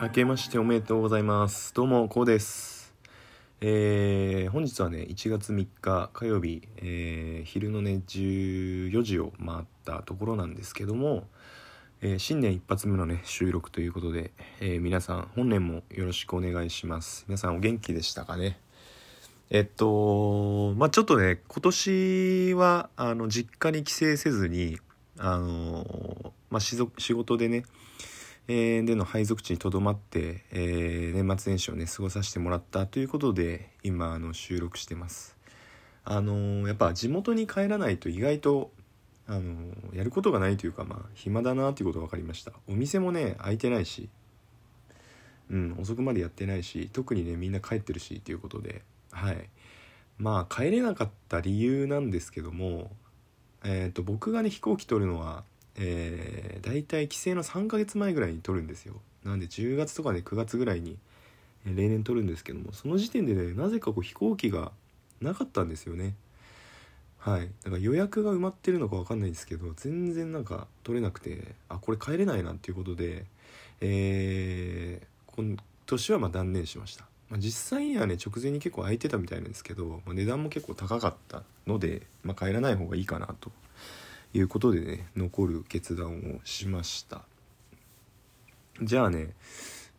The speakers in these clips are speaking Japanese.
明けましておめでとうございます。どうもこうです。えー、本日はね1月3日火曜日、えー、昼のね14時を回ったところなんですけども、えー、新年一発目のね収録ということで、え皆さん本年もよろしくお願いします。皆さんお元気でしたかね？えっとまあちょっとね今年はあの実家に帰省せずにあのまあ仕事でね、での配属地にとどまって、えー、年末年始をね過ごさせてもらったということで今あの収録してます。あのー、やっぱ地元に帰らないと意外とあのやることがないというかまあ暇だなということが分かりました。お店もね開いてないしうん遅くまでやってないし特にねみんな帰ってるしっていうことではい。まあ帰れなかった理由なんですけどもえっ、と僕がね飛行機取るのはえー、大体帰省の3ヶ月前ぐらいに撮るんですよ。なんで10月とかね9月ぐらいに例年撮るんですけどもその時点でねなぜかこう飛行機がなかったんですよね。はい。だから予約が埋まってるのか分かんないんですけど全然なんか取れなくてあこれ帰れないなっていうことでえー、今年はま断念しました、まあ、実際にはね直前に結構空いてたみたいなんですけど、まあ、値段も結構高かったので、まあ、帰らない方がいいかなと。いうことでね残る決断をしました。じゃあね、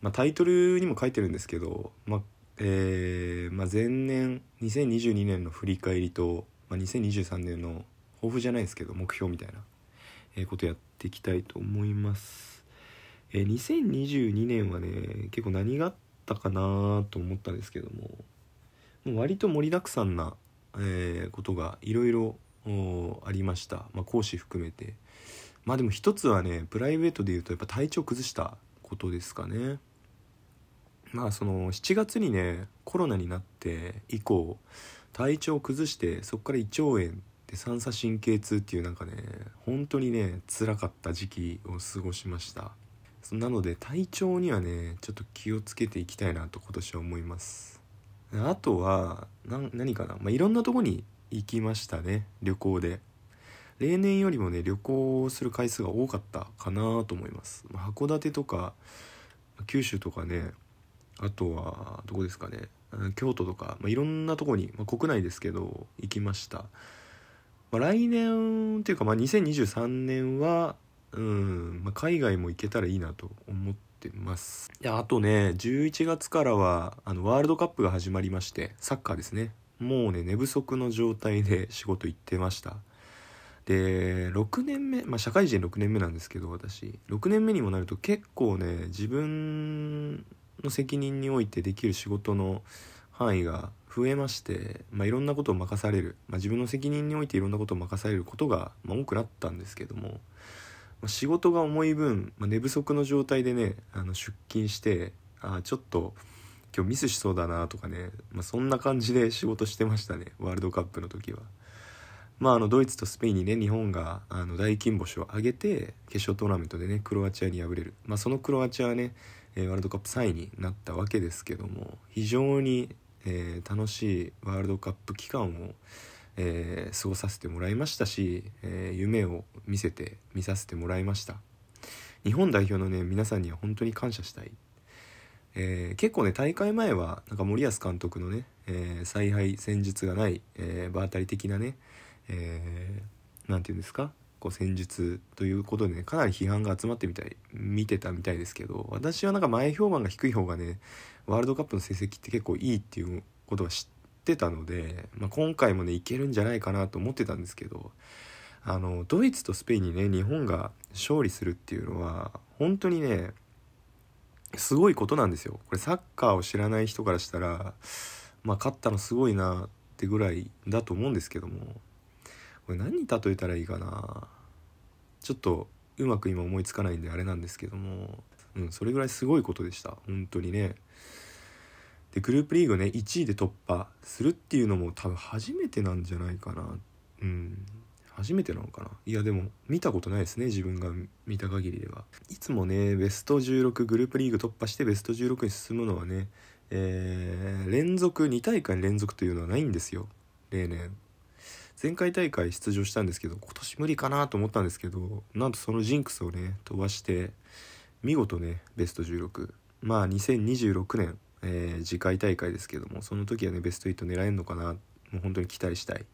まあ、タイトルにも書いてるんですけど、まあえーまあ、前年2022年の振り返りと、まあ、2023年の抱負じゃないですけど目標みたいな、えー、ことやっていきたいと思います、えー、2022年はね結構何があったかなと思ったんですけどももう割と盛りだくさんな、えー、ことがいろいろありました、まあ、講師含めて。まあでも一つはねプライベートで言うとやっぱ体調崩したことですかね。まあその7月にねコロナになって以降体調を崩してそこから胃腸炎で三叉神経痛っていうなんかね本当にね辛かった時期を過ごしました。なので体調にはねちょっと気をつけていきたいなと今年は思います。あとは何かな、まあ、いろんなとこに行きましたね旅行で。例年よりもね旅行する回数が多かったかなと思います、ま、函館とか九州とかねあとはどこですかね京都とか、まあ、いろんなとこに、まあ、国内ですけど行きました、まあ、来年っていうか、まあ、2023年はうん、まあ、海外も行けたらいいなと思ってます。いやあとね11月からはあのワールドカップが始まりましてサッカーですね。もうね寝不足の状態で仕事行ってました。で6年目まあ社会人6年目なんですけど私。6年目にもなると結構ね自分の責任においてできる仕事の範囲が増えまして、まあ、いろんなことを任される、まあ、自分の責任においていろんなことを任されることが、ま、多くなったんですけども、ま、仕事が重い分、ま、寝不足の状態でねあの出勤してあちょっと今日ミスしそうだなとかね、まあ、そんな感じで仕事してましたね。ワールドカップの時は。まあ、あのドイツとスペインにね日本があの大金星を挙げて決勝トーナメントでねクロアチアに敗れる、まあ、そのクロアチアはね、えー、ワールドカップ3位になったわけですけども非常に、えー、楽しいワールドカップ期間を、えー、過ごさせてもらいましたし、え夢を見せて見させてもらいました。日本代表のね皆さんには本当に感謝したい。えー、結構ね大会前はなんか森保監督のね、えー、采配戦術がない、え、場当たり的なね何、えー、て言うんですかこう戦術ということでねかなり批判が集まってみたい見てたみたいですけど私はなんか前評判が低い方がねワールドカップの成績って結構いいっていうことは知ってたので、まあ、今回もねいけるんじゃないかなと思ってたんですけどあのドイツとスペインにね日本が勝利するっていうのは本当にねすごいことなんですよ。これサッカーを知らない人からしたらまあ勝ったのすごいなってぐらいだと思うんですけども。これ何に例えたらいいかな。ちょっとうまく今思いつかないんであれなんですけども。うんそれぐらいすごいことでした。本当にね。でグループリーグね1位で突破するっていうのも多分初めてなんじゃないかな。うん。初めてなのかな？いやでも見たことないですね自分が見た限りでは。いつもねベスト16グループリーグ突破してベスト16に進むのはねえー、連続2大会連続というのはないんですよ。例年。前回大会出場したんですけど今年無理かなと思ったんですけどなんとそのジンクスをね飛ばして見事ねベスト16まあ2026年、えー、次回大会ですけどもその時はねベスト8狙えるのかな。もう本当に期待したい。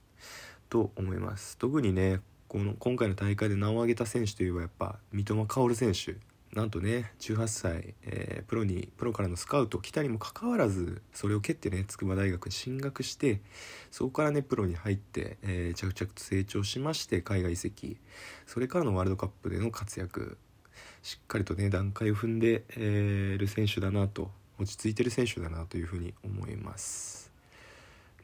と思います。特にねこの今回の大会で名を挙げた選手といえばやっぱ三笘薫選手。なんとね18歳、えー、プロにプロからのスカウト来たにもかかわらずそれを蹴ってね筑波大学に進学してそこからねプロに入って、えー、着々と成長しまして海外移籍。それからのワールドカップでの活躍。しっかりとね段階を踏んで、えー、る選手だなと落ち着いてる選手だなというふうに思います。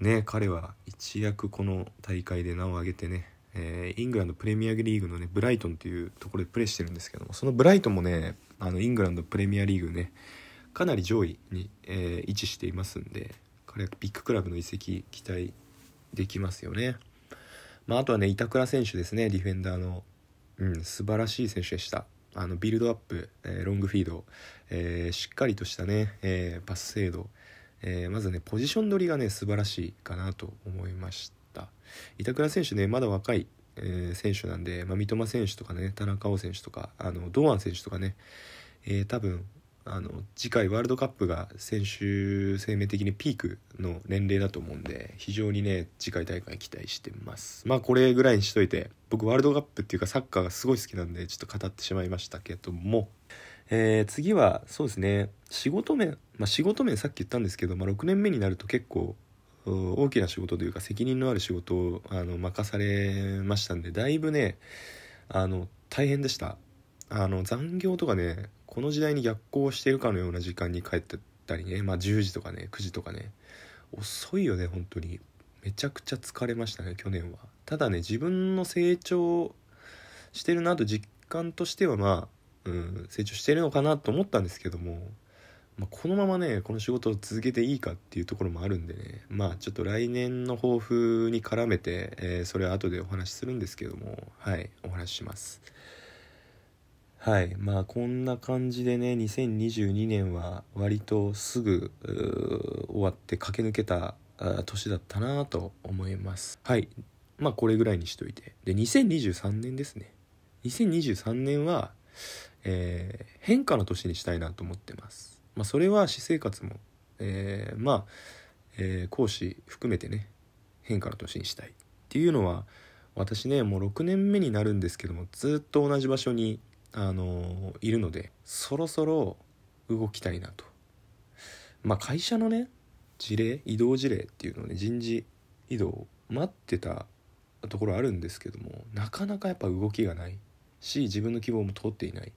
ね彼は一躍この大会で名を挙げてねえー、イングランドプレミアリーグのねブライトンというところでプレーしてるんですけどもそのブライトンもねあのイングランドプレミアリーグねかなり上位に、えー、位置していますんで彼はビッグクラブの移籍期待できますよね、まあ、あとはね板倉選手ですねディフェンダーの、うん、素晴らしい選手でした。あのビルドアップ、えー、ロングフィード、えー、しっかりとしたね、えー、パス精度、えまずねポジション取りがね素晴らしいかなと思いました。板倉選手ねまだ若い、えー、選手なんで、まあ、三笘選手とかね田中碧選手とかあの堂安選手とかね、えー、多分あの次回ワールドカップが選手生命的にピークの年齢だと思うんで非常にね次回大会期待してます。まあこれぐらいにしといて僕ワールドカップっていうかサッカーがすごい好きなんでちょっと語ってしまいましたけども、えー、次はそうですね仕事面。まあ仕事面さっき言ったんですけど、まあ、6年目になると結構大きな仕事というか責任のある仕事をあの任されましたんでだいぶねあの大変でした。あの残業とかねこの時代に逆行しているかのような時間に帰ってたりねまあ10時とかね9時とかね遅いよね本当に。めちゃくちゃ疲れましたね去年は。ただね自分の成長してるなと実感としてはまあ、うん、成長してるのかなと思ったんですけどもまあ、このままねこの仕事を続けていいかっていうところもあるんでねまあちょっと来年の抱負に絡めて、えー、それは後でお話しするんですけどもはいお話しします。はいまあこんな感じでね2022年は割とすぐ終わって駆け抜けた年だったなと思います。はいまあこれぐらいにしといて。で2023年ですね。2023年は、えー、変化の年にしたいなと思ってますまあ、それは私生活も、えー、まあ、えー、講師含めてね変化の年にしたいっていうのは私ねもう6年目になるんですけどもずっと同じ場所に、あの、いるのでそろそろ動きたいなと。まあ会社のね事例移動事例っていうのをね人事異動待ってたところあるんですけどもなかなかやっぱ動きがないし自分の希望も通っていない、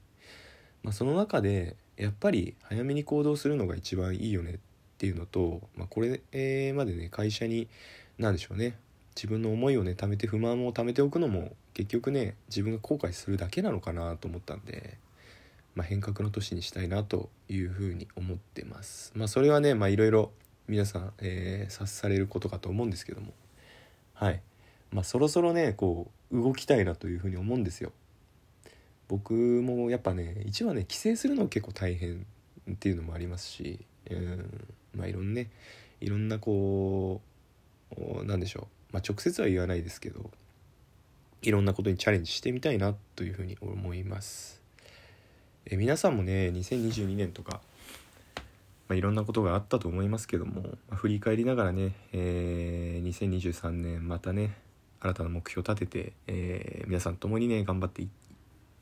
まあ、その中でやっぱり早めに行動するのが一番いいよねっていうのと、まあ、これまでね会社に何でしょうね自分の思いをね貯めて不満を貯めておくのも結局ね自分が後悔するだけなのかなと思ったんで、まあ、変革の年にしたいなというふうに思ってます。まあ、それはねいろいろ皆さん、えー、察されることかと思うんですけどもはい、まあ、そろそろねこう動きたいなというふうに思うんですよ。僕もやっぱね一はね帰省するの結構大変っていうのもありますし、うん、まあいろんねいろんなこうなんでしょう、まあ、直接は言わないですけどいろんなことにチャレンジしてみたいなというふうに思います。え皆さんもね2022年とか、まあ、いろんなことがあったと思いますけども、まあ、振り返りながらね、えー、2023年またね新たな目標を立てて、えー、皆さん共にね頑張っていって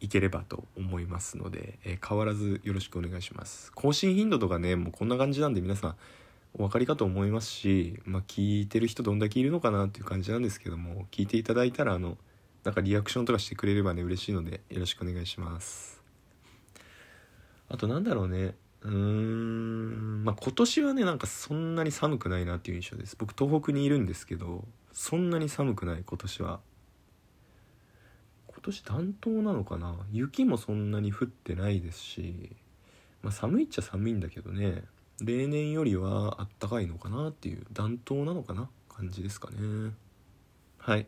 いければと思いますので、えー、変わらずよろしくお願いします。更新頻度とかねもうこんな感じなんで皆さんお分かりかと思いますし、まあ、聞いてる人どんだけいるのかなっていう感じなんですけども聞いていただいたらあのなんかリアクションとかしてくれればね嬉しいのでよろしくお願いします。あとなんだろうね。うーんまあ今年はねなんかそんなに寒くないなっていう印象です。僕東北にいるんですけどそんなに寒くない今年は。今年暖冬なのかな？雪もそんなに降ってないですし、まあ、寒いっちゃ寒いんだけどね。例年よりはあったかいのかなっていう暖冬なのかな？感じですかね。はい、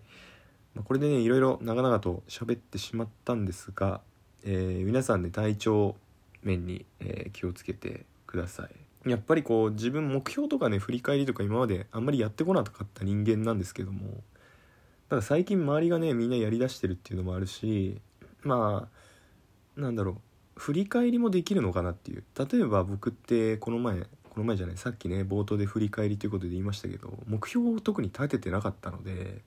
まあ、これでねいろいろ長々と喋ってしまったんですが、えー、皆さん、ね、体調面に、えー、気をつけてください。やっぱりこう自分目標とかね振り返りとか今まであんまりやってこなかった人間なんですけどもただ最近周りがねみんなやりだしてるっていうのもあるしまあなんだろう振り返りもできるのかなっていう。例えば僕ってこの前この前じゃないさっきね冒頭で振り返りということで言いましたけど目標を特に立ててなかったので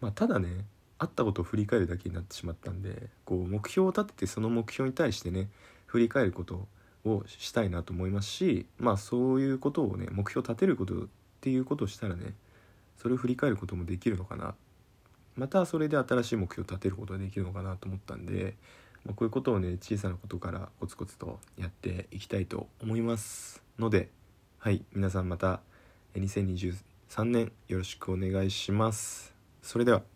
まあただねあったことを振り返るだけになってしまったんでこう目標を立ててその目標に対してね振り返ることをしたいなと思いますしまあそういうことをね目標を立てることっていうことをしたらねそれを振り返ることもできるのかな。またそれで新しい目標を立てることができるのかなと思ったんで、まあ、こういうことをね小さなことからコツコツとやっていきたいと思いますのではい皆さんまた2023年よろしくお願いします。それでは。